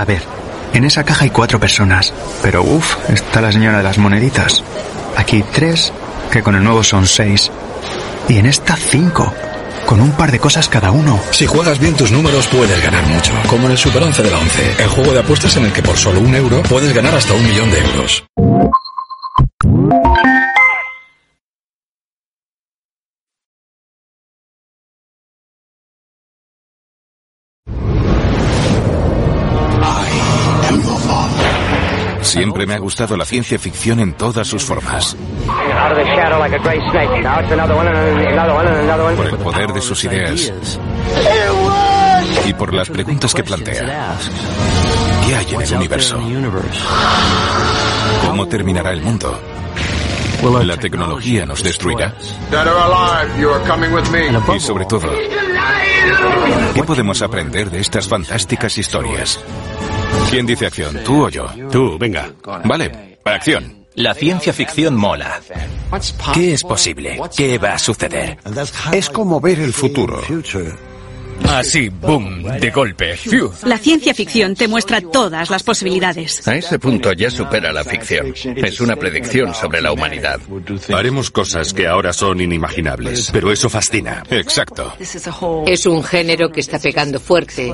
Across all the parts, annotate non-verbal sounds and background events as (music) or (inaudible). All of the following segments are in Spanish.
A ver, en esa caja hay cuatro personas, pero uff, está la señora de las moneditas. Aquí tres, que con el nuevo son seis. Y en esta cinco, con un par de cosas cada uno. Si juegas bien tus números puedes ganar mucho, como en el Super 11 de la 11, el juego de apuestas en el que por solo un euro puedes ganar hasta un millón de euros. Siempre me ha gustado la ciencia ficción en todas sus formas. Por el poder de sus ideas. Y por las preguntas que plantea. ¿Qué hay en el universo? ¿Cómo terminará el mundo? ¿La tecnología nos destruirá? Y sobre todo, ¿qué podemos aprender de estas fantásticas historias? ¿Quién dice acción? ¿Tú o yo? Tú, venga. Vale, acción. La ciencia ficción mola. ¿Qué es posible? ¿Qué va a suceder? Es como ver el futuro. Así, boom, de golpe. Fiu. La ciencia ficción te muestra todas las posibilidades. A ese punto ya supera la ficción. Es una predicción sobre la humanidad. Haremos cosas que ahora son inimaginables, pero eso fascina. Exacto. Es un género que está pegando fuerte,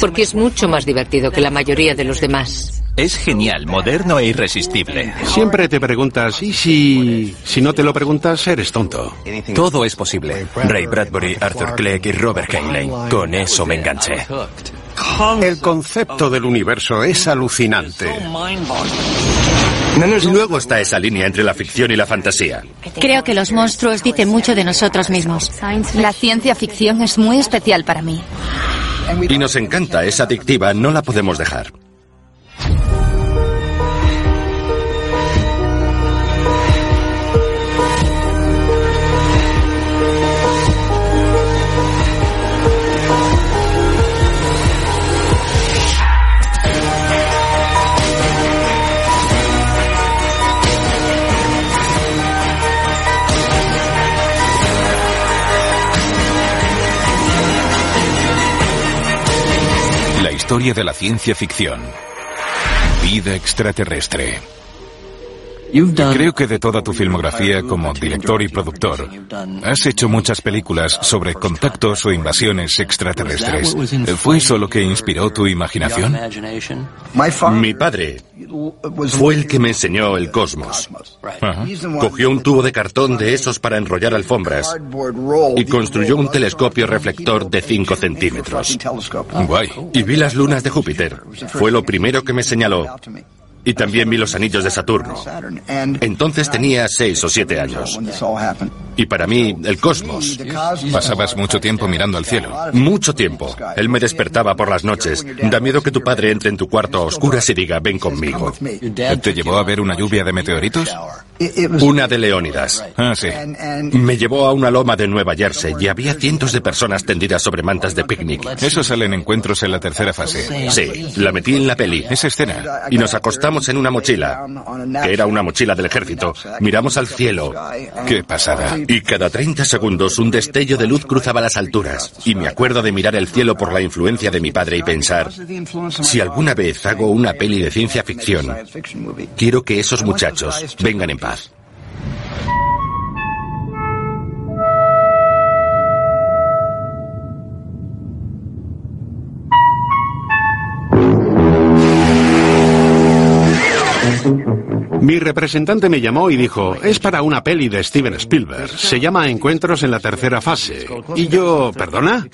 porque es mucho más divertido que la mayoría de los demás. Es genial, moderno e irresistible. Siempre te preguntas, ¿y si... si no te lo preguntas, eres tonto? Todo es posible. Ray Bradbury, Arthur Clegg y Robert Heinlein. Con eso me enganché. El concepto del universo es alucinante. Y luego está esa línea entre la ficción y la fantasía. Creo que los monstruos dicen mucho de nosotros mismos. La ciencia ficción es muy especial para mí. Y nos encanta, es adictiva, no la podemos dejar. Historia de la ciencia ficción. Vida extraterrestre. Creo que de toda tu filmografía como director y productor, has hecho muchas películas sobre contactos o invasiones extraterrestres. ¿Fue eso lo que inspiró tu imaginación? Mi padre fue el que me enseñó el cosmos. Ajá. Cogió un tubo de cartón de esos para enrollar alfombras y construyó un telescopio reflector de 5 centímetros. Guay. Y vi las lunas de Júpiter. Fue lo primero que me señaló. Y también vi los anillos de Saturno. Entonces tenía seis o siete años. Y para mí, el cosmos. Pasabas mucho tiempo mirando al cielo. Mucho tiempo. Él me despertaba por las noches. Da miedo que tu padre entre en tu cuarto a oscuras y diga, ven conmigo. ¿Te llevó a ver una lluvia de meteoritos? Una de Leónidas. Ah, sí. Me llevó a una loma de Nueva Jersey y había cientos de personas tendidas sobre mantas de picnic. Eso sale en encuentros en la tercera fase. Sí, la metí en la peli. Esa escena. Y nos acostamos en una mochila, que era una mochila del ejército. Miramos al cielo. Qué pasada. Y cada 30 segundos un destello de luz cruzaba las alturas. Y me acuerdo de mirar el cielo por la influencia de mi padre y pensar, si alguna vez hago una peli de ciencia ficción, quiero que esos muchachos vengan en paz. Mi representante me llamó y dijo, es para una peli de Steven Spielberg. Se llama Encuentros en la tercera fase. Y yo, ¿perdona?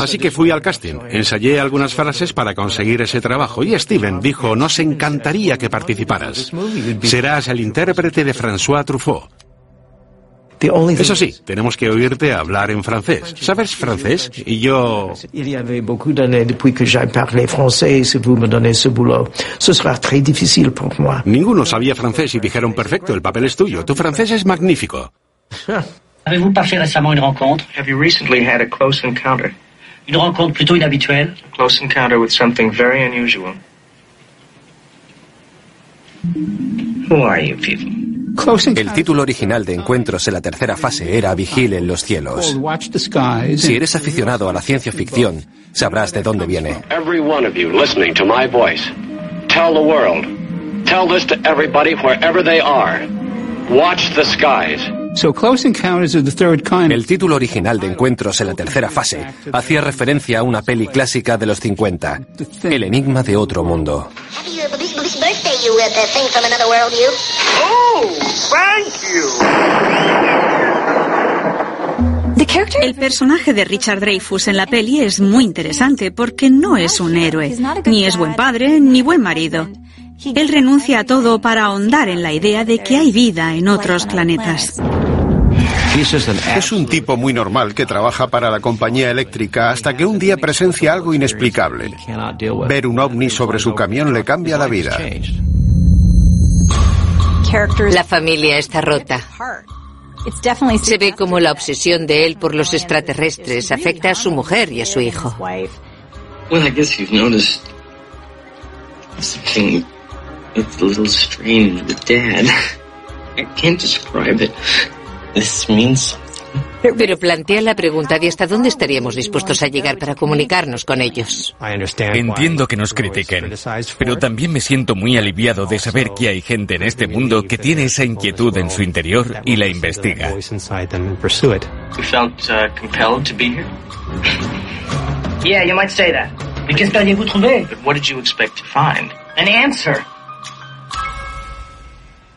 Así que fui al casting, ensayé algunas frases para conseguir ese trabajo y Steven dijo, nos encantaría que participaras. Serás el intérprete de François Truffaut. Eso sí, tenemos que oírte hablar en francés. ¿Sabes francés? Y yo... Il y avait beaucoup d'années depuis que j'ai parlé français et si vous me donnez ce boulot, ce sera très difficile pour moi. Ninguno sabía francés y dijeron, perfecto, el papel es tuyo. Tu francés es magnífico. (laughs) Avez-vous récemment une rencontre Have you recently had a close encounter? Une rencontre plutôt inhabituelle Close encounter with something very unusual. Who are you people? El título original de Encuentros en la tercera fase era Vigile en los cielos. Si eres aficionado a la ciencia ficción, sabrás de dónde viene. Every one of you listening to my voice, tell the world, tell this to everybody wherever they are. Watch the skies. El título original de Encuentros en la tercera fase hacía referencia a una peli clásica de los 50, El enigma de otro mundo. El personaje de Richard Dreyfus en la peli es muy interesante porque no es un héroe, ni es buen padre, ni buen marido. Él renuncia a todo para ahondar en la idea de que hay vida en otros planetas. Es un tipo muy normal que trabaja para la compañía eléctrica hasta que un día presencia algo inexplicable. Ver un ovni sobre su camión le cambia la vida. La familia está rota. Se ve como la obsesión de él por los extraterrestres afecta a su mujer y a su hijo. Well, Pero plantea la pregunta de hasta dónde estaríamos dispuestos a llegar para comunicarnos con ellos. Entiendo que nos critiquen, pero también me siento muy aliviado de saber que hay gente en este mundo que tiene esa inquietud en su interior y la investiga. uh, compelled to be here. Yeah, you might say that. Mais qu'est-ce qu'alliez-vous trouver? But what did you expect to find? An answer.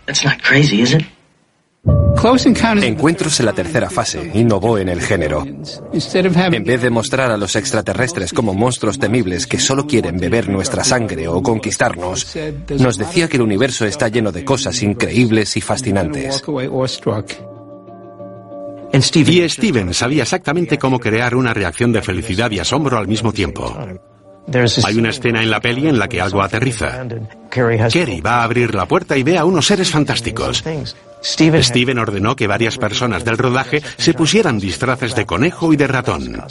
That's not crazy, is it? Encuentros en la tercera fase innovó en el género. En vez de mostrar a los extraterrestres como monstruos temibles que solo quieren beber nuestra sangre o conquistarnos, nos decía que el universo está lleno de cosas increíbles y fascinantes. Y Steven sabía exactamente cómo crear una reacción de felicidad y asombro al mismo tiempo. Hay una escena en la peli en la que algo aterriza. Kerry va a abrir la puerta y ve a unos seres fantásticos. Steven ordenó que varias personas del rodaje se pusieran disfraces de conejo y de ratón.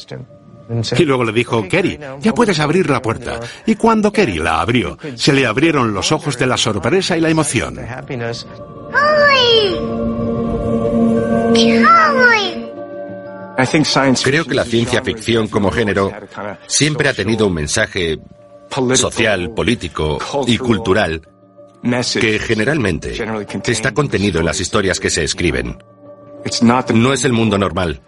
Y luego le dijo, Kerry, ya puedes abrir la puerta. Y cuando Kerry la abrió, se le abrieron los ojos de la sorpresa y la emoción. Creo que la ciencia ficción como género siempre ha tenido un mensaje social, político y cultural que generalmente está contenido en las historias que se escriben. No es el mundo normal,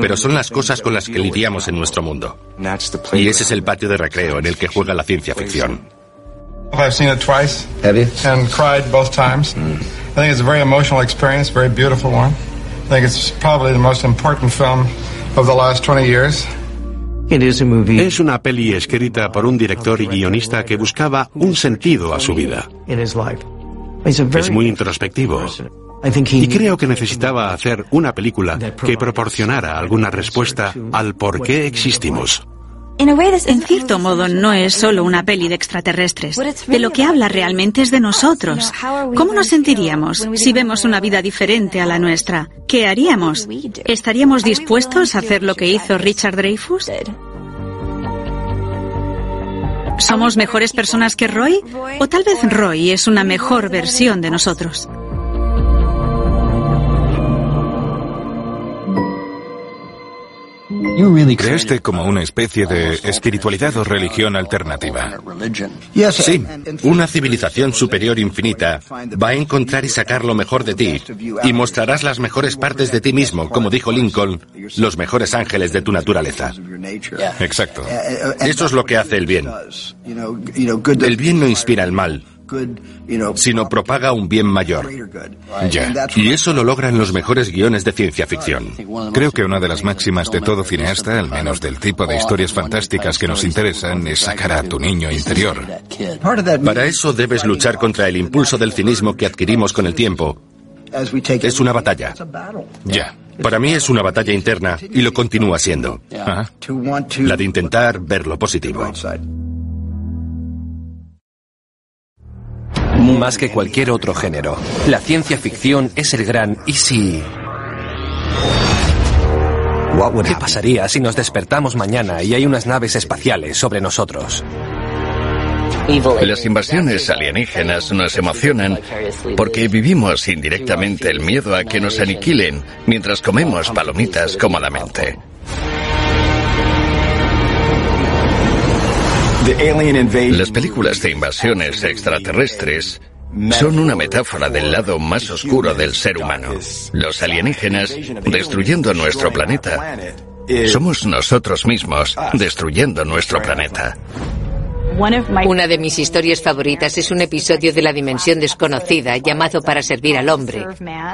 pero son las cosas con las que lidiamos en nuestro mundo. Y ese es el patio de recreo en el que juega la ciencia ficción. I've seen it twice. Have you? And cried both times. I think it's a very emotional experience, very beautiful one. I think it's probably the most important film of the last 20 years. Es una peli escrita por un director y guionista que buscaba un sentido a su vida. Es muy introspectivo. Y creo que necesitaba hacer una película que proporcionara alguna respuesta al por qué existimos. En cierto modo, no es solo una peli de extraterrestres. De lo que habla realmente es de nosotros. ¿Cómo nos sentiríamos si vemos una vida diferente a la nuestra? ¿Qué haríamos? ¿Estaríamos dispuestos a hacer lo que hizo Richard Dreyfus? ¿Somos mejores personas que Roy? ¿O tal vez Roy es una mejor versión de nosotros? Creaste como una especie de espiritualidad o religión alternativa. Sí, una civilización superior infinita va a encontrar y sacar lo mejor de ti y mostrarás las mejores partes de ti mismo, como dijo Lincoln, los mejores ángeles de tu naturaleza. Exacto. Eso es lo que hace el bien. El bien no inspira el mal, sino propaga un bien mayor. Ya. Y eso lo logran los mejores guiones de ciencia ficción. Creo que una de las máximas de todo cineasta, al menos del tipo de historias fantásticas que nos interesan, es sacar a tu niño interior. Para eso debes luchar contra el impulso del cinismo que adquirimos con el tiempo. Es una batalla. Ya. Para mí es una batalla interna y lo continúa siendo. La de intentar ver lo positivo. Más que cualquier otro género, la ciencia ficción es el gran ¿y si? ¿Qué pasaría si nos despertamos mañana y hay unas naves espaciales sobre nosotros? Las invasiones alienígenas nos emocionan porque vivimos indirectamente el miedo a que nos aniquilen mientras comemos palomitas cómodamente. Las películas de invasiones extraterrestres son una metáfora del lado más oscuro del ser humano. Los alienígenas destruyendo nuestro planeta. Somos nosotros mismos destruyendo nuestro planeta. Una de mis historias favoritas es un episodio de la dimensión desconocida llamado Para servir al hombre.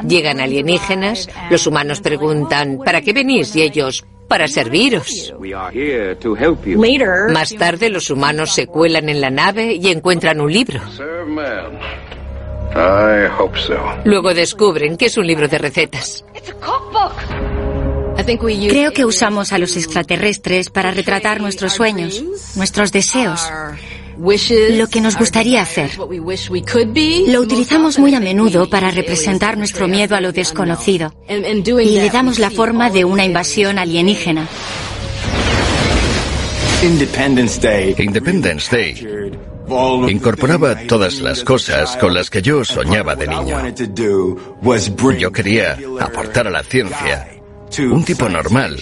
Llegan alienígenas, los humanos preguntan, ¿para qué venís? Y ellos, para serviros. Más tarde los humanos se cuelan en la nave y encuentran un libro. Luego descubren que es un libro de recetas. Creo que usamos a los extraterrestres para retratar nuestros sueños, nuestros deseos, lo que nos gustaría hacer. Lo utilizamos muy a menudo para representar nuestro miedo a lo desconocido y le damos la forma de una invasión alienígena. Independence Day. Independence Day incorporaba todas las cosas con las que yo soñaba de niño. Yo quería aportar a la ciencia un tipo normal,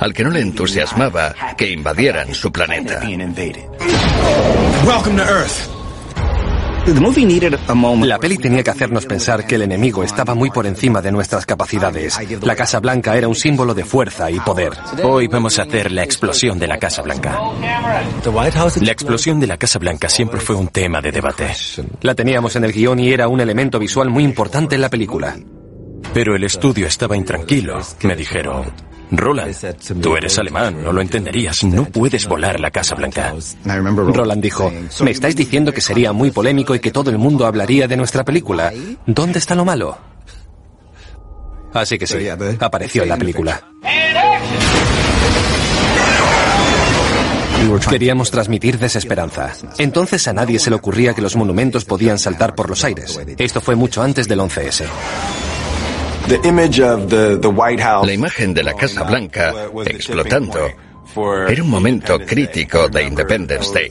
al que no le entusiasmaba que invadieran su planeta. La peli tenía que hacernos pensar que el enemigo estaba muy por encima de nuestras capacidades. La Casa Blanca era un símbolo de fuerza y poder. Hoy vamos a hacer la explosión de la Casa Blanca. La explosión de la Casa Blanca siempre fue un tema de debate. La teníamos en el guion y era un elemento visual muy importante en la película. Pero el estudio estaba intranquilo. Me dijeron, Roland, tú eres alemán, no lo entenderías, no puedes volar la Casa Blanca. Roland dijo, me estáis diciendo que sería muy polémico y que todo el mundo hablaría de nuestra película. ¿Dónde está lo malo? Así que sí, apareció en la película. Queríamos transmitir desesperanza. Entonces a nadie se le ocurría que los monumentos podían saltar por los aires. Esto fue mucho antes del 11S. La imagen de la Casa Blanca explotando era un momento crítico de Independence Day.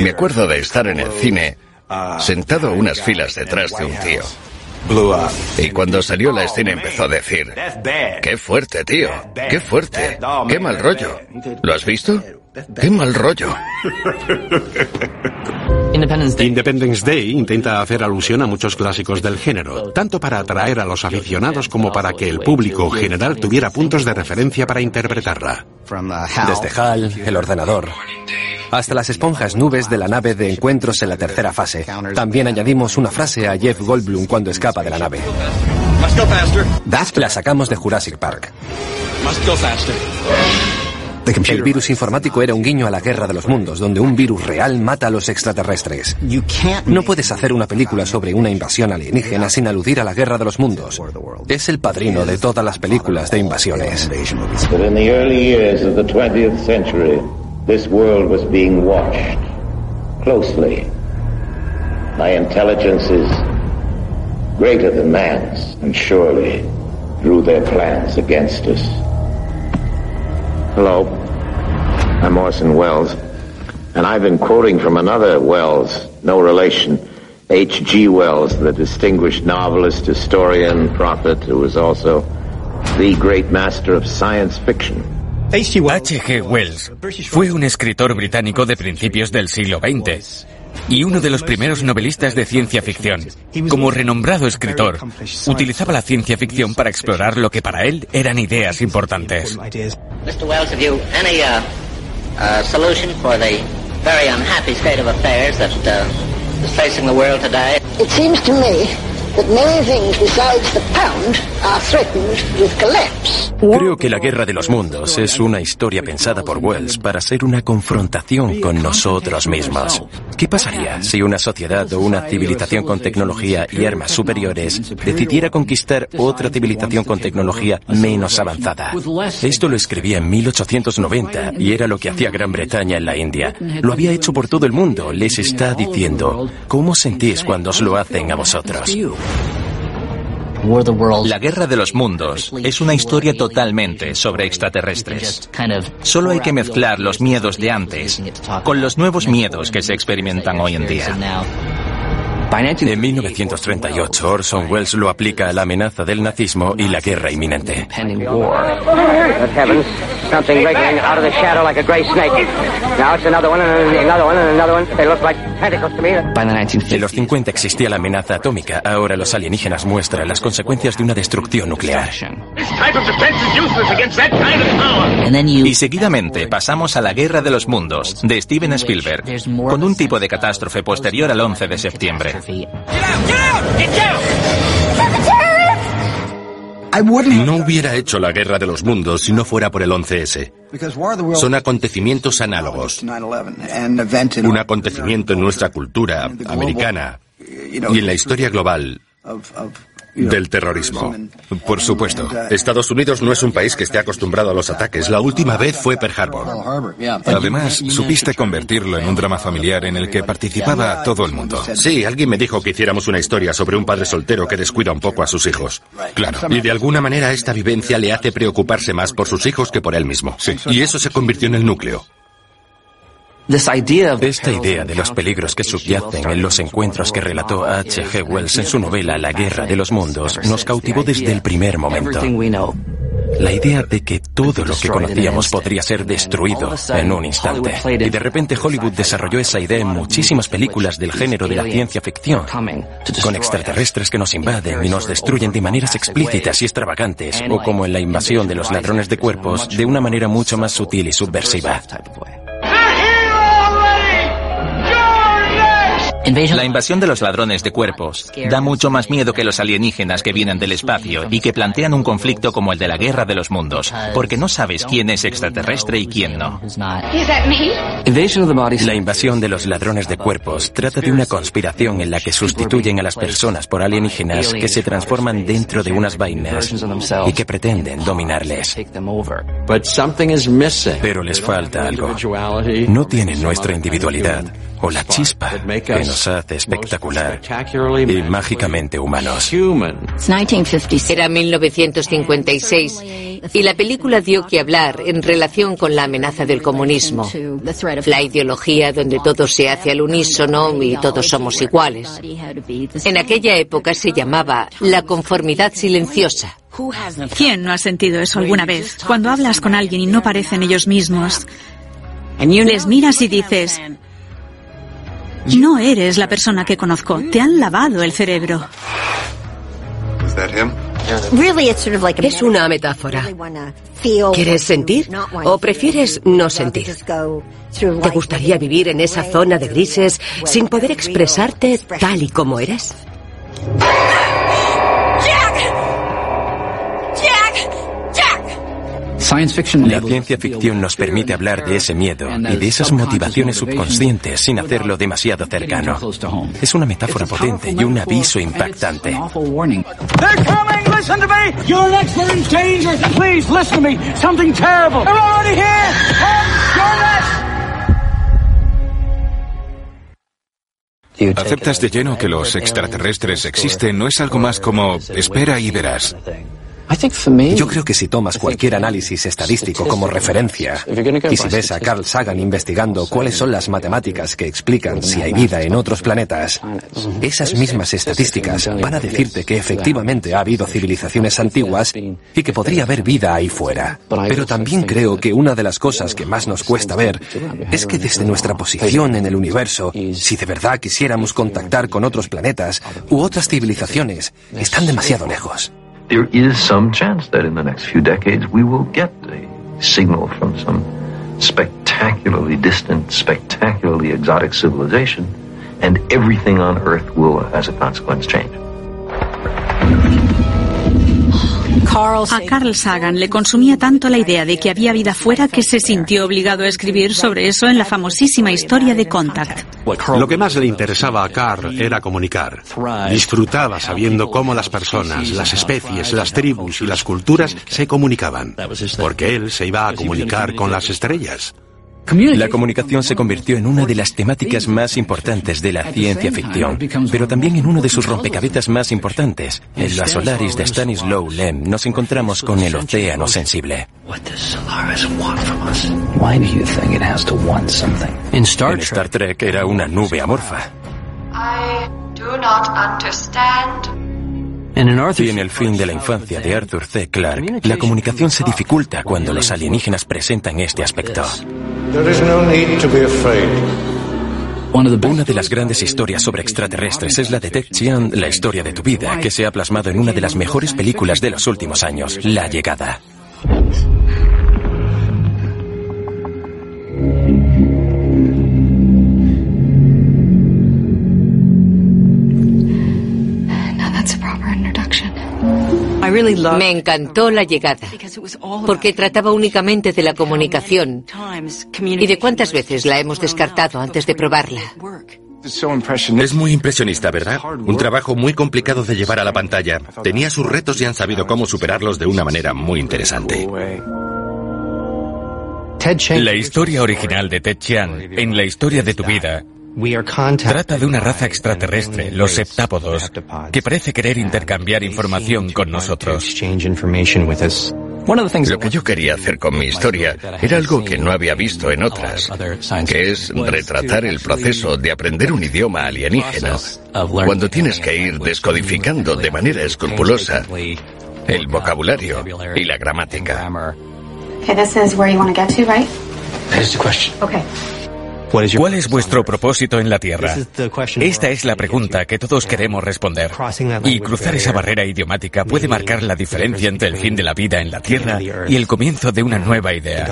Me acuerdo de estar en el cine sentado unas filas detrás de un tío. Y cuando salió la escena empezó a decir, qué fuerte, tío, qué fuerte, qué mal rollo. ¿Lo has visto? Qué mal rollo. (laughs) Independence Day intenta hacer alusión a muchos clásicos del género, tanto para atraer a los aficionados como para que el público general tuviera puntos de referencia para interpretarla. Desde HAL, el ordenador, hasta las esponjas nubes de la nave de encuentros en la tercera fase. También añadimos una frase a Jeff Goldblum cuando escapa de la nave. La sacamos de Jurassic Park. El virus informático era un guiño a la guerra de los mundos, donde un virus real mata a los extraterrestres. No puedes hacer una película sobre una invasión alienígena sin aludir a la guerra de los mundos. Es el padrino de todas las películas de invasiones. this world was being watched closely by intelligences greater than man's and surely drew their plans against us. Hello, I'm Orson Welles, and I've been quoting from another Wells, no relation, H.G. Wells, the distinguished novelist, historian, prophet, who was also the great master of science fiction. H.G. Wells fue un escritor británico de principios del siglo XX y uno de los primeros novelistas de ciencia ficción. Como renombrado escritor, utilizaba la ciencia ficción para explorar lo que para él eran ideas importantes. Mr. Wells, have you any uh, uh, solution for the very unhappy state of affairs that uh, is facing the world today? It seems to me Creo que la Guerra de los Mundos es una historia pensada por Wells para ser una confrontación con nosotros mismos. ¿Qué pasaría si una sociedad o una civilización con tecnología y armas superiores decidiera conquistar otra civilización con tecnología menos avanzada? Esto lo escribía en 1890 y era lo que hacía Gran Bretaña en la India. Lo había hecho por todo el mundo. Les está diciendo, ¿cómo sentís cuando os lo hacen a vosotros? La Guerra de los Mundos es una historia totalmente sobre extraterrestres. Solo hay que mezclar los miedos de antes con los nuevos miedos que se experimentan hoy en día. En 1938, Orson Welles lo aplica a la amenaza del nazismo y la guerra inminente. En los 50 existía la amenaza atómica, ahora los alienígenas muestran las consecuencias de una destrucción nuclear. Y seguidamente pasamos a la Guerra de los Mundos, de Steven Spielberg, con un tipo de catástrofe posterior al 11 de septiembre. No hubiera hecho la guerra de los mundos si no fuera por el 11S. Son acontecimientos análogos. Un acontecimiento en nuestra cultura americana y en la historia global del terrorismo. Por supuesto. Estados Unidos no es un país que esté acostumbrado a los ataques. La última vez fue Pearl Harbor. Además, supiste convertirlo en un drama familiar en el que participaba todo el mundo. Sí, alguien me dijo que hiciéramos una historia sobre un padre soltero que descuida un poco a sus hijos. Claro. Y de alguna manera esta vivencia le hace preocuparse más por sus hijos que por él mismo. Sí. Y eso se convirtió en el núcleo. Esta idea de los peligros que subyacen en los encuentros que relató H. G. Wells en su novela La Guerra de los Mundos nos cautivó desde el primer momento. La idea de que todo lo que conocíamos podría ser destruido en un instante. Y de repente Hollywood desarrolló esa idea en muchísimas películas del género de la ciencia ficción, con extraterrestres que nos invaden y nos destruyen de maneras explícitas y extravagantes, o como en la invasión de los ladrones de cuerpos, de una manera mucho más sutil y subversiva. La invasión de los ladrones de cuerpos da mucho más miedo que los alienígenas que vienen del espacio y que plantean un conflicto como el de la guerra de los mundos, porque no sabes quién es extraterrestre y quién no. La invasión de los ladrones de cuerpos trata de una conspiración en la que sustituyen a las personas por alienígenas que se transforman dentro de unas vainas y que pretenden dominarles. Pero les falta algo. No tienen nuestra individualidad o la chispa que nos hace espectacular y mágicamente humanos. Era 1956 y la película dio que hablar en relación con la amenaza del comunismo, la ideología donde todo se hace al unísono y todos somos iguales. En aquella época se llamaba la conformidad silenciosa. ¿Quién no ha sentido eso alguna vez? Cuando hablas con alguien y no parecen ellos mismos, les miras y dices, no eres la persona que conozco. Te han lavado el cerebro. Es una metáfora. ¿Quieres sentir o prefieres no sentir? ¿Te gustaría vivir en esa zona de grises sin poder expresarte tal y como eres? La ciencia ficción nos permite hablar de ese miedo y de esas motivaciones subconscientes sin hacerlo demasiado cercano. Es una metáfora potente y un aviso impactante. ¿Aceptas de lleno que los extraterrestres existen? ¿No es algo más como espera y verás? Yo creo que si tomas cualquier análisis estadístico como referencia y si ves a Carl Sagan investigando cuáles son las matemáticas que explican si hay vida en otros planetas, esas mismas estadísticas van a decirte que efectivamente ha habido civilizaciones antiguas y que podría haber vida ahí fuera. Pero también creo que una de las cosas que más nos cuesta ver es que desde nuestra posición en el universo, si de verdad quisiéramos contactar con otros planetas u otras civilizaciones, están demasiado lejos. There is some chance that in the next few decades we will get a signal from some spectacularly distant, spectacularly exotic civilization, and everything on Earth will, as a consequence, change. A Carl Sagan le consumía tanto la idea de que había vida fuera que se sintió obligado a escribir sobre eso en la famosísima historia de Contact. Lo que más le interesaba a Carl era comunicar. Disfrutaba sabiendo cómo las personas, las especies, las tribus y las culturas se comunicaban, porque él se iba a comunicar con las estrellas. La comunicación se convirtió en una de las temáticas más importantes de la ciencia ficción, pero también en uno de sus rompecabezas más importantes. En la Solaris de Stanislaw Lem nos encontramos con el océano sensible. En Star Trek era una nube amorfa. Y en el fin de la infancia de Arthur C. Clarke, la comunicación se dificulta cuando los alienígenas presentan este aspecto. Una de las grandes historias sobre extraterrestres es la de Ted Chiang, La historia de tu vida, que se ha plasmado en una de las mejores películas de los últimos años, La llegada. Me encantó la llegada, porque trataba únicamente de la comunicación y de cuántas veces la hemos descartado antes de probarla. Es muy impresionista, ¿verdad? Un trabajo muy complicado de llevar a la pantalla. Tenía sus retos y han sabido cómo superarlos de una manera muy interesante. La historia original de Ted Chiang, en la historia de tu vida, Trata de una raza extraterrestre, los septápodos, que parece querer intercambiar información con nosotros. Lo que yo quería hacer con mi historia era algo que no había visto en otras, que es retratar el proceso de aprender un idioma alienígena, cuando tienes que ir descodificando de manera escrupulosa el vocabulario y la gramática. ¿Cuál es vuestro propósito en la Tierra? Esta es la pregunta que todos queremos responder. Y cruzar esa barrera idiomática puede marcar la diferencia entre el fin de la vida en la Tierra y el comienzo de una nueva idea.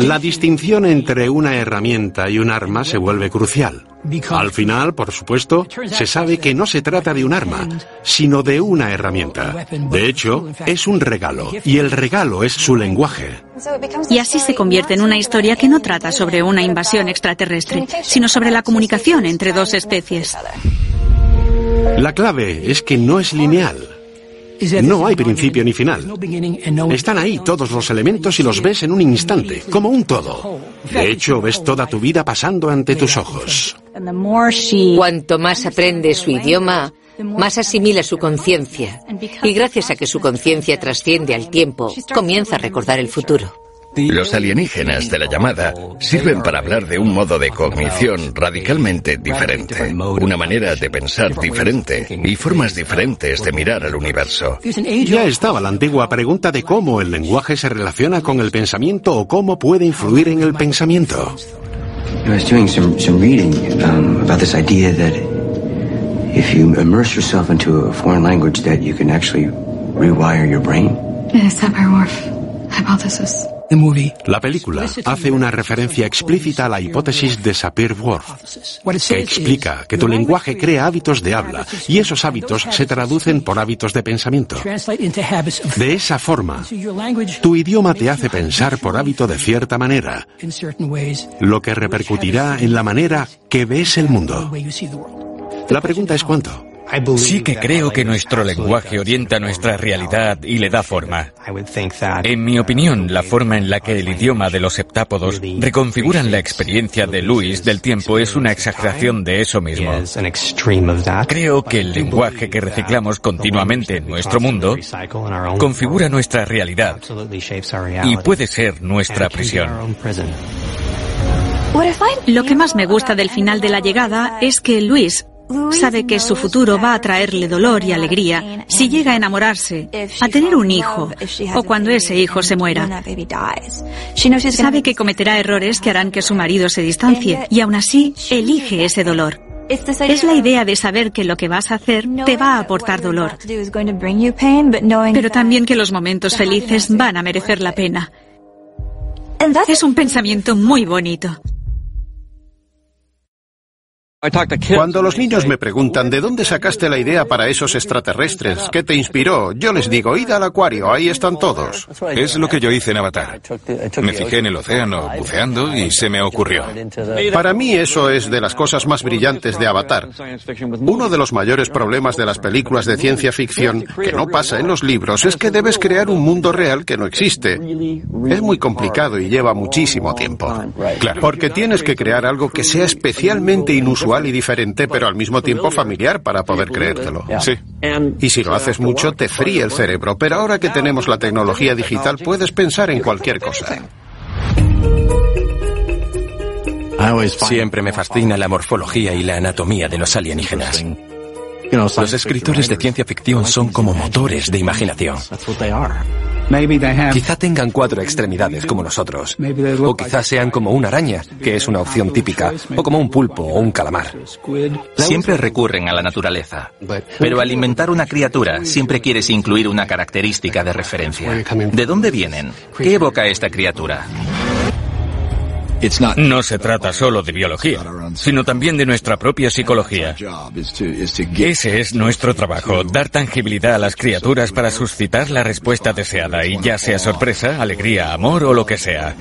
La distinción entre una herramienta y un arma se vuelve crucial. Al final, por supuesto, se sabe que no se trata de un arma, sino de una herramienta. De hecho, es un regalo, y el regalo es su lenguaje. Y así se convierte en una historia que no trata sobre una invasión extraterrestre, sino sobre la comunicación entre dos especies. La clave es que no es lineal. No hay principio ni final. Están ahí todos los elementos y los ves en un instante, como un todo. De hecho, ves toda tu vida pasando ante tus ojos. Cuanto más aprende su idioma, más asimila su conciencia. Y gracias a que su conciencia trasciende al tiempo, comienza a recordar el futuro. Los alienígenas de la llamada sirven para hablar de un modo de cognición radicalmente diferente, una manera de pensar diferente y formas diferentes de mirar al universo. Ya estaba la antigua pregunta de cómo el lenguaje se relaciona con el pensamiento o cómo puede influir en el pensamiento. I was doing some, some reading about this idea that if you immerse yourself into a foreign language, that you can actually rewire your brain. La película hace una referencia explícita a la hipótesis de Sapir-Whorf, que explica que tu lenguaje crea hábitos de habla y esos hábitos se traducen por hábitos de pensamiento. De esa forma, tu idioma te hace pensar por hábito de cierta manera, lo que repercutirá en la manera que ves el mundo. La pregunta es cuánto. Sí que creo que nuestro lenguaje orienta nuestra realidad y le da forma. En mi opinión, la forma en la que el idioma de los septápodos reconfiguran la experiencia de Luis del tiempo es una exageración de eso mismo. Creo que el lenguaje que reciclamos continuamente en nuestro mundo configura nuestra realidad y puede ser nuestra prisión. Lo que más me gusta del final de la llegada es que Luis Sabe que su futuro va a traerle dolor y alegría si llega a enamorarse, a tener un hijo o cuando ese hijo se muera. Sabe que cometerá errores que harán que su marido se distancie y aún así elige ese dolor. Es la idea de saber que lo que vas a hacer te va a aportar dolor, pero también que los momentos felices van a merecer la pena. Es un pensamiento muy bonito. Cuando los niños me preguntan de dónde sacaste la idea para esos extraterrestres, ¿qué te inspiró? Yo les digo, id al acuario, ahí están todos. Es lo que yo hice en Avatar. Me fijé en el océano buceando y se me ocurrió. Para mí eso es de las cosas más brillantes de Avatar. Uno de los mayores problemas de las películas de ciencia ficción, que no pasa en los libros, es que debes crear un mundo real que no existe. Es muy complicado y lleva muchísimo tiempo. Claro. Porque tienes que crear algo que sea especialmente inusual y diferente, pero al mismo tiempo familiar para poder creértelo. Sí. Y si lo haces mucho, te fríe el cerebro, pero ahora que tenemos la tecnología digital, puedes pensar en cualquier cosa. Siempre me fascina la morfología y la anatomía de los alienígenas. Los escritores de ciencia ficción son como motores de imaginación. Quizá tengan cuatro extremidades como nosotros. O quizá sean como una araña, que es una opción típica, o como un pulpo o un calamar. Siempre recurren a la naturaleza. Pero al inventar una criatura, siempre quieres incluir una característica de referencia. ¿De dónde vienen? ¿Qué evoca esta criatura? No se trata solo de biología, sino también de nuestra propia psicología. Ese es nuestro trabajo, dar tangibilidad a las criaturas para suscitar la respuesta deseada, y ya sea sorpresa, alegría, amor o lo que sea.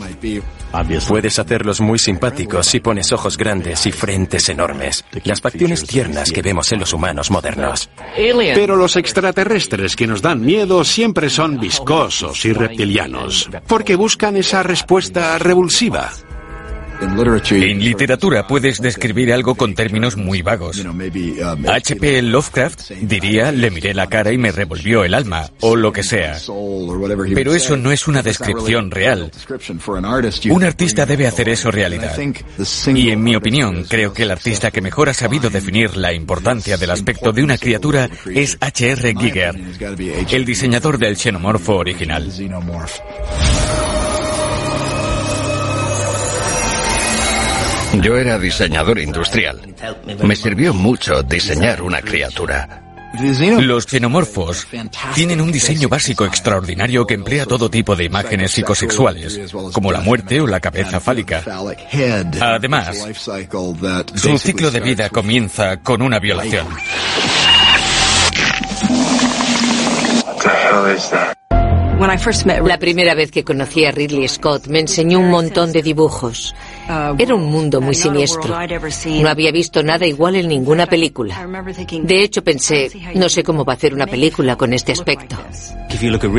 Puedes hacerlos muy simpáticos si pones ojos grandes y frentes enormes, las facciones tiernas que vemos en los humanos modernos. Pero los extraterrestres que nos dan miedo siempre son viscosos y reptilianos, porque buscan esa respuesta revulsiva. En literatura puedes describir algo con términos muy vagos. H.P. Lovecraft diría, le miré la cara y me revolvió el alma, o lo que sea. Pero eso no es una descripción real. Un artista debe hacer eso realidad. Y en mi opinión, creo que el artista que mejor ha sabido definir la importancia del aspecto de una criatura es H.R. Giger, el diseñador del xenomorfo original. Yo era diseñador industrial. Me sirvió mucho diseñar una criatura. Los xenomorfos tienen un diseño básico extraordinario que emplea todo tipo de imágenes psicosexuales, como la muerte o la cabeza fálica. Además, su ciclo de vida comienza con una violación. La primera vez que conocí a Ridley Scott me enseñó un montón de dibujos. Era un mundo muy siniestro. No había visto nada igual en ninguna película. De hecho, pensé, no sé cómo va a hacer una película con este aspecto.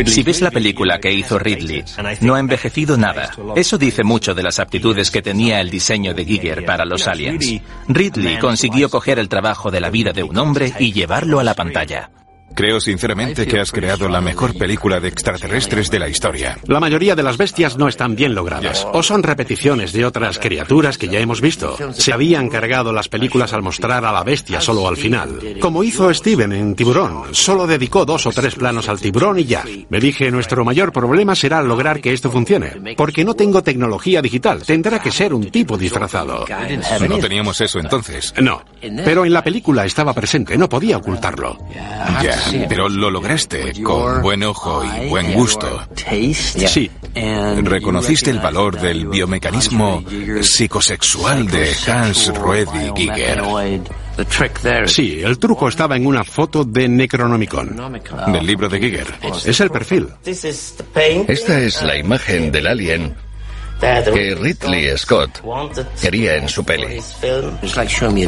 Si ves la película que hizo Ridley, no ha envejecido nada. Eso dice mucho de las aptitudes que tenía el diseño de Giger para los aliens. Ridley consiguió coger el trabajo de la vida de un hombre y llevarlo a la pantalla. Creo sinceramente que has creado la mejor película de extraterrestres de la historia. La mayoría de las bestias no están bien logradas, o son repeticiones de otras criaturas que ya hemos visto. Se habían cargado las películas al mostrar a la bestia solo al final. Como hizo Steven en Tiburón, solo dedicó dos o tres planos al tiburón y ya. Me dije, nuestro mayor problema será lograr que esto funcione, porque no tengo tecnología digital, tendrá que ser un tipo disfrazado. No teníamos eso entonces. No, pero en la película estaba presente, no podía ocultarlo. Ya. Pero lo lograste con buen ojo y buen gusto. Sí. Reconociste el valor del biomecanismo psicosexual de Hans Ruedi Giger. Sí, el truco estaba en una foto de Necronomicon. Del libro de Giger. Es el perfil. Esta es la imagen del alien que Ridley Scott quería en su peli.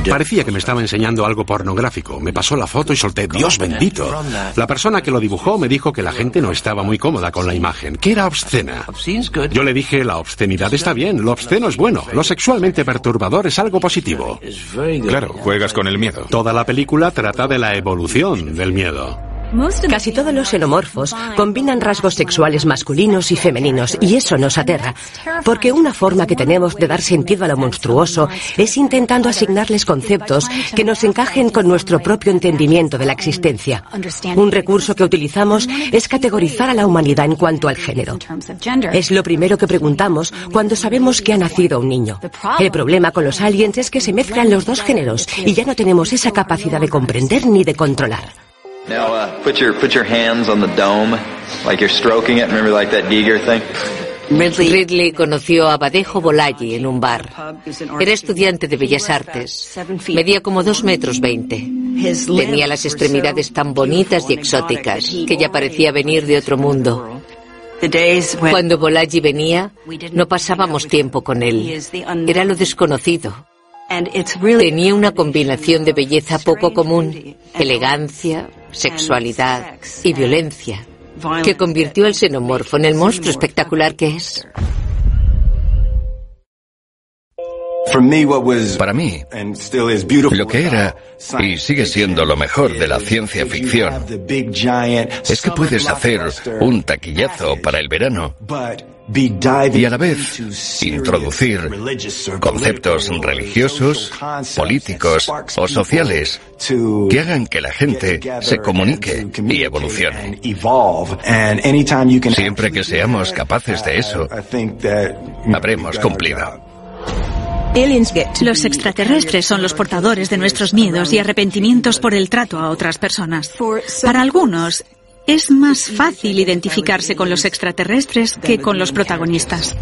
Parecía que me estaba enseñando algo pornográfico. Me pasó la foto y solté, Dios bendito. La persona que lo dibujó me dijo que la gente no estaba muy cómoda con la imagen, que era obscena. Yo le dije, la obscenidad está bien, lo obsceno es bueno, lo sexualmente perturbador es algo positivo. Claro, juegas con el miedo. Toda la película trata de la evolución del miedo. Casi todos los xenomorfos combinan rasgos sexuales masculinos y femeninos, y eso nos aterra, porque una forma que tenemos de dar sentido a lo monstruoso es intentando asignarles conceptos que nos encajen con nuestro propio entendimiento de la existencia. Un recurso que utilizamos es categorizar a la humanidad en cuanto al género. Es lo primero que preguntamos cuando sabemos que ha nacido un niño. El problema con los aliens es que se mezclan los dos géneros y ya no tenemos esa capacidad de comprender ni de controlar. Now, uh, put your hands on the dome, like you're stroking it. Remember, like that Giger thing. Ridley conoció a Badejo Bolaji en un bar. Era estudiante de Bellas Artes. Medía como dos metros veinte. Tenía las extremidades tan bonitas y exóticas que ya parecía venir de otro mundo. Cuando Bolaji venía, no pasábamos tiempo con él. Era lo desconocido. Tenía una combinación de belleza poco común, elegancia, sexualidad y violencia, que convirtió al xenomorfo en el monstruo espectacular que es. Para mí, lo que era y sigue siendo lo mejor de la ciencia ficción es que puedes hacer un taquillazo para el verano y a la vez introducir conceptos religiosos, políticos o sociales que hagan que la gente se comunique y evolucione. Siempre que seamos capaces de eso, habremos cumplido. Los extraterrestres son los portadores de nuestros miedos y arrepentimientos por el trato a otras personas. Para algunos, es más fácil identificarse con los extraterrestres que con los protagonistas.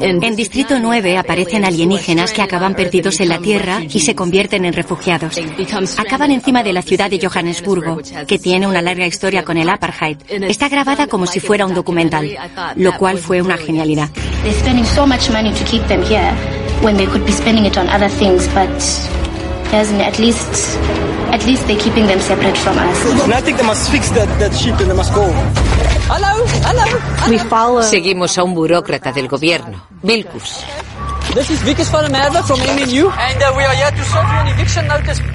En Distrito 9 aparecen alienígenas que acaban perdidos en la Tierra y se convierten en refugiados. Acaban encima de la ciudad de Johannesburgo, que tiene una larga historia con el apartheid. Está grabada como si fuera un documental, lo cual fue una genialidad. At least, at least they're keeping them separate from us. And I think they must fix that, that ship and they must go. Hello, hello. We follow. Seguimos a un burócrata del gobierno, Vilkus.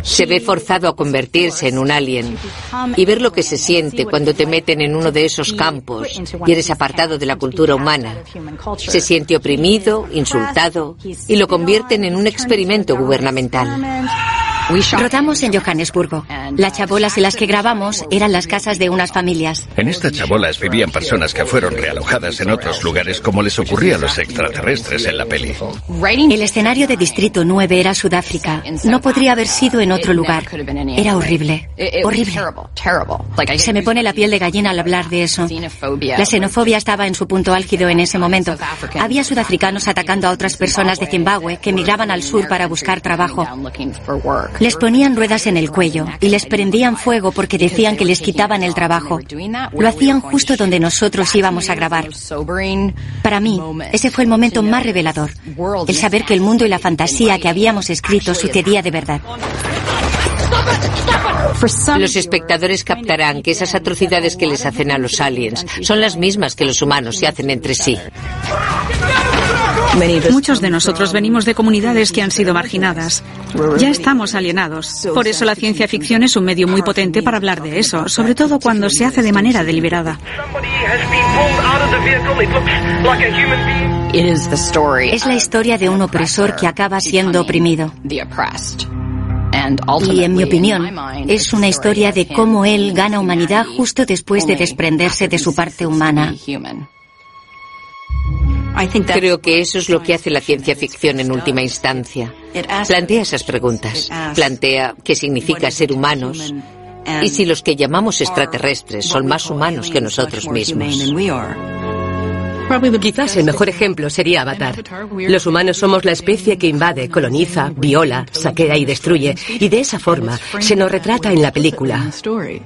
Se ve forzado a convertirse en un alien y ver lo que se siente cuando te meten en uno de esos campos y eres apartado de la cultura humana. Se siente oprimido, insultado y lo convierten en un experimento gubernamental. Rodamos en Johannesburgo. Las chabolas en las que grabamos eran las casas de unas familias. En estas chabolas vivían personas que fueron realojadas en otros lugares como les ocurría a los extraterrestres en la peli. El escenario de Distrito 9 era Sudáfrica. No podría haber sido en otro lugar. Era horrible. Horrible. Se me pone la piel de gallina al hablar de eso. La xenofobia estaba en su punto álgido en ese momento. Había sudafricanos atacando a otras personas de Zimbabue que migraban al sur para buscar trabajo. Les ponían ruedas en el cuello y les prendían fuego porque decían que les quitaban el trabajo. Lo hacían justo donde nosotros íbamos a grabar. Para mí, ese fue el momento más revelador, el saber que el mundo y la fantasía que habíamos escrito sucedía de verdad. Los espectadores captarán que esas atrocidades que les hacen a los aliens son las mismas que los humanos se hacen entre sí. Muchos de nosotros venimos de comunidades que han sido marginadas. Ya estamos alienados. Por eso la ciencia ficción es un medio muy potente para hablar de eso, sobre todo cuando se hace de manera deliberada. Es la historia de un opresor que acaba siendo oprimido. Y en mi opinión, es una historia de cómo él gana humanidad justo después de desprenderse de su parte humana. Creo que eso es lo que hace la ciencia ficción en última instancia. Plantea esas preguntas. Plantea qué significa ser humanos y si los que llamamos extraterrestres son más humanos que nosotros mismos. Quizás el mejor ejemplo sería Avatar. Los humanos somos la especie que invade, coloniza, viola, saquea y destruye, y de esa forma se nos retrata en la película.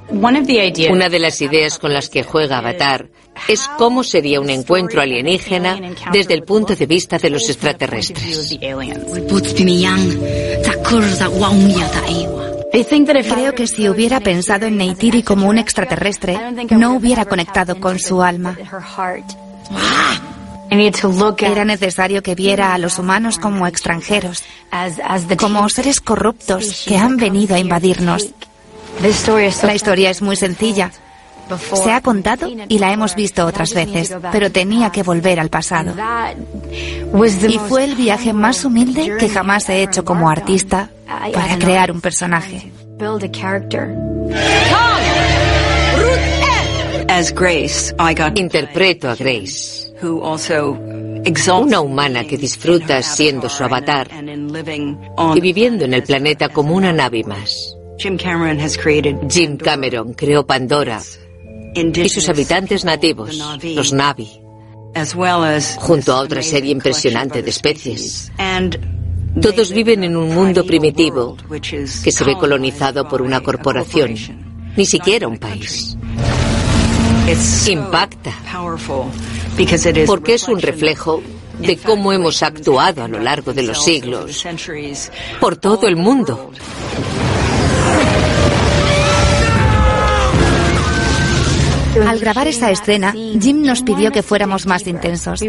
Una de las ideas con las que juega Avatar es cómo sería un encuentro alienígena desde el punto de vista de los extraterrestres. Creo que si hubiera pensado en Neytiri como un extraterrestre, no hubiera conectado con su alma. Era necesario que viera a los humanos como extranjeros, como seres corruptos que han venido a invadirnos. La historia es muy sencilla. Se ha contado y la hemos visto otras veces, pero tenía que volver al pasado. Y fue el viaje más humilde que jamás he hecho como artista para crear un personaje. Interpreto a Grace, una humana que disfruta siendo su avatar y viviendo en el planeta como una nave más. Jim Cameron creó Pandora y sus habitantes nativos, los Navi, junto a otra serie impresionante de especies. Todos viven en un mundo primitivo que se ve colonizado por una corporación, ni siquiera un país. Impacta, porque es un reflejo de cómo hemos actuado a lo largo de los siglos por todo el mundo. Al grabar esa escena, Jim nos pidió que fuéramos más intensos.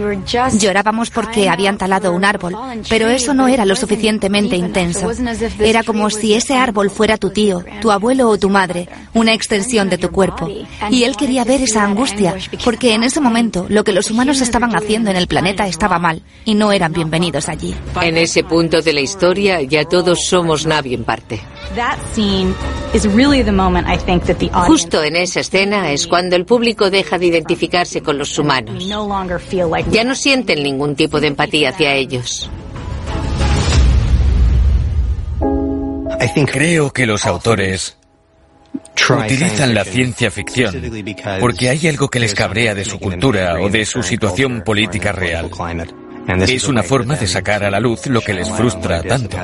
Llorábamos porque habían talado un árbol, pero eso no era lo suficientemente intenso. Era como si ese árbol fuera tu tío, tu abuelo o tu madre, una extensión de tu cuerpo. Y él quería ver esa angustia, porque en ese momento lo que los humanos estaban haciendo en el planeta estaba mal y no eran bienvenidos allí. En ese punto de la historia ya todos somos Navi en parte. Justo en esa escena es cuando el público deja de identificarse con los humanos. Ya no sienten ningún tipo de empatía hacia ellos. Creo que los autores utilizan la ciencia ficción porque hay algo que les cabrea de su cultura o de su situación política real. Es una forma de sacar a la luz lo que les frustra tanto.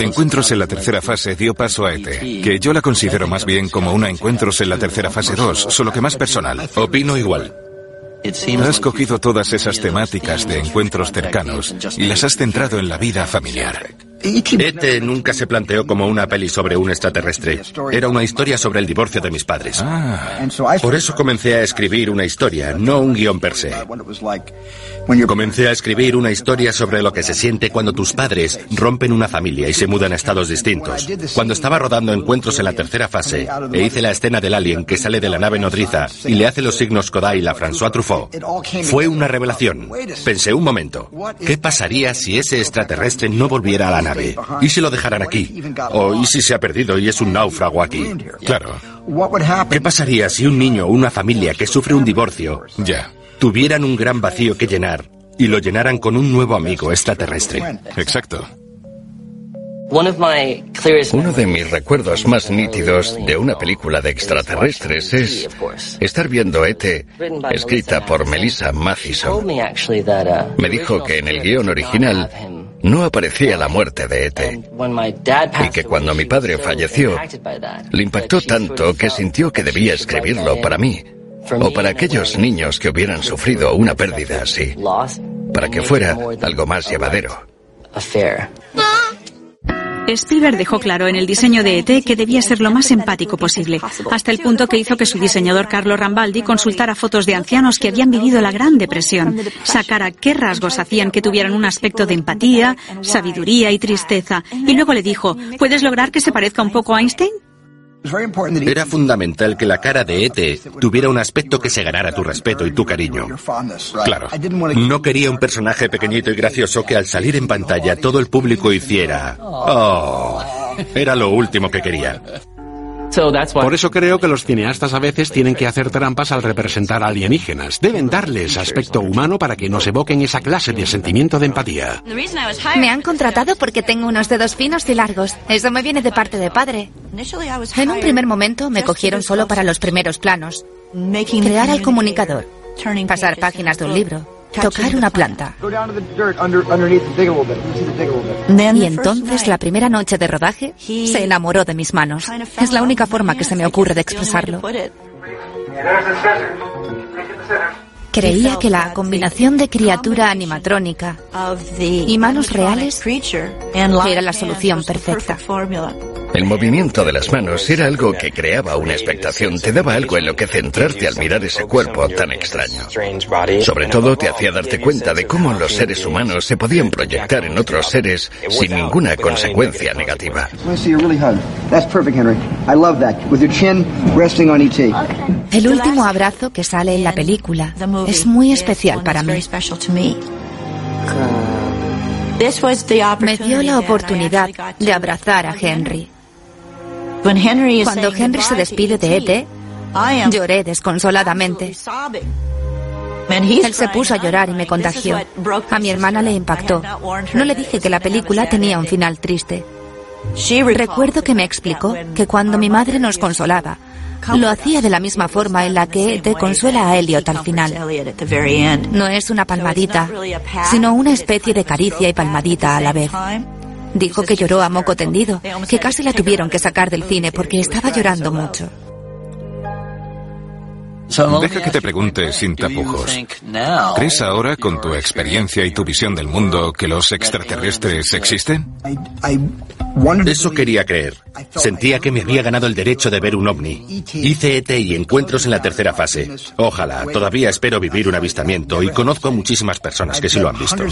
Encuentros en la tercera fase dio paso a ET, que yo la considero más bien como una Encuentros en la tercera fase 2, solo que más personal. Opino igual. Has cogido todas esas temáticas de encuentros cercanos y las has centrado en la vida familiar. ET nunca se planteó como una peli sobre un extraterrestre. Era una historia sobre el divorcio de mis padres. Ah. Por eso comencé a escribir una historia, no un guion per se. Comencé a escribir una historia sobre lo que se siente cuando tus padres rompen una familia y se mudan a estados distintos. Cuando estaba rodando encuentros en la tercera fase e hice la escena del alien que sale de la nave nodriza y le hace los signos Kodai a François Truffaut, fue una revelación. Pensé un momento, ¿qué pasaría si ese extraterrestre no volviera a la nave? ¿Y si lo dejaran aquí? ¿O y si se ha perdido y es un náufrago aquí? Claro. ¿Qué pasaría si un niño o una familia que sufre un divorcio Ya. tuvieran un gran vacío que llenar y lo llenaran con un nuevo amigo extraterrestre? Exacto. Uno de mis recuerdos más nítidos de una película de extraterrestres es estar viendo ET, escrita por Melissa Mathison. Me dijo que en el guion original no aparecía la muerte de ET y que cuando mi padre falleció le impactó tanto que sintió que debía escribirlo para mí o para aquellos niños que hubieran sufrido una pérdida así, para que fuera algo más llevadero. Spielberg dejó claro en el diseño de ET que debía ser lo más empático posible, hasta el punto que hizo que su diseñador Carlo Rambaldi consultara fotos de ancianos que habían vivido la Gran Depresión, sacara qué rasgos hacían que tuvieran un aspecto de empatía, sabiduría y tristeza, y luego le dijo, ¿puedes lograr que se parezca un poco a Einstein? Era fundamental que la cara de ET tuviera un aspecto que se ganara tu respeto y tu cariño. Claro, no quería un personaje pequeñito y gracioso que al salir en pantalla todo el público hiciera... Oh, era lo último que quería. Por eso creo que los cineastas a veces tienen que hacer trampas al representar alienígenas. Deben darles aspecto humano para que nos evoquen esa clase de sentimiento de empatía. Me han contratado porque tengo unos dedos finos y largos. Eso me viene de parte de padre. En un primer momento me cogieron solo para los primeros planos. Crear al comunicador. Pasar páginas de un libro. Tocar una planta. Y entonces, la primera noche de rodaje, se enamoró de mis manos. Es la única forma que se me ocurre de expresarlo. Creía que la combinación de criatura animatrónica y manos reales era la solución perfecta. El movimiento de las manos era algo que creaba una expectación, te daba algo en lo que centrarte al mirar ese cuerpo tan extraño. Sobre todo te hacía darte cuenta de cómo los seres humanos se podían proyectar en otros seres sin ninguna consecuencia negativa. El último abrazo que sale en la película es muy especial para mí. Me dio la oportunidad de abrazar a Henry. Cuando Henry se despide de Ete, lloré desconsoladamente. Él se puso a llorar y me contagió. A mi hermana le impactó. No le dije que la película tenía un final triste. Recuerdo que me explicó que cuando mi madre nos consolaba, lo hacía de la misma forma en la que te consuela a Elliot al final. No es una palmadita, sino una especie de caricia y palmadita a la vez. Dijo que lloró a moco tendido, que casi la tuvieron que sacar del cine porque estaba llorando mucho. Deja que te pregunte sin tapujos. ¿Crees ahora, con tu experiencia y tu visión del mundo, que los extraterrestres existen? Eso quería creer. Sentía que me había ganado el derecho de ver un ovni. Hice ET y encuentros en la tercera fase. Ojalá, todavía espero vivir un avistamiento y conozco a muchísimas personas que sí lo han visto.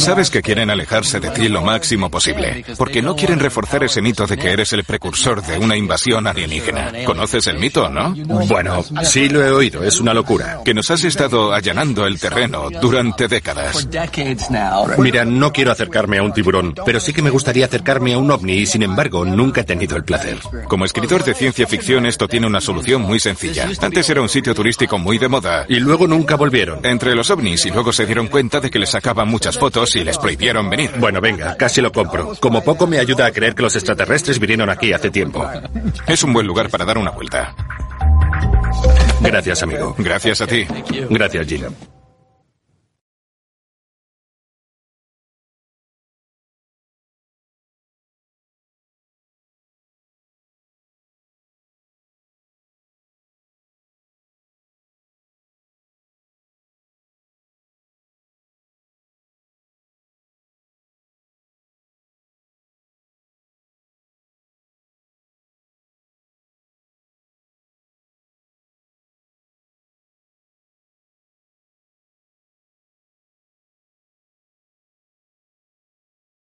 Sabes que quieren alejarse de ti lo máximo posible, porque no quieren reforzar ese mito de que eres el precursor de una invasión alienígena. ¿Conoces el mito, no? Bueno, sí lo he oído, es una locura. Que nos has estado allanando el terreno durante décadas. Mira, no quiero acercarme a un tiburón, pero sí que me gustaría acercarme a un ovni y sin embargo nunca he tenido el placer. Como escritor de ciencia ficción esto tiene una solución muy sencilla. Antes era un sitio turístico muy de moda. Y luego nunca volvieron. Entre los ovnis y luego se dieron cuenta de que les sacaban muchas fotos y les prohibieron venir. Bueno, venga, casi lo compro. Como poco me ayuda a creer que los extraterrestres vinieron aquí hace tiempo. Es un buen lugar para dar una vuelta. Gracias, amigo. Gracias a ti. Gracias, Gina.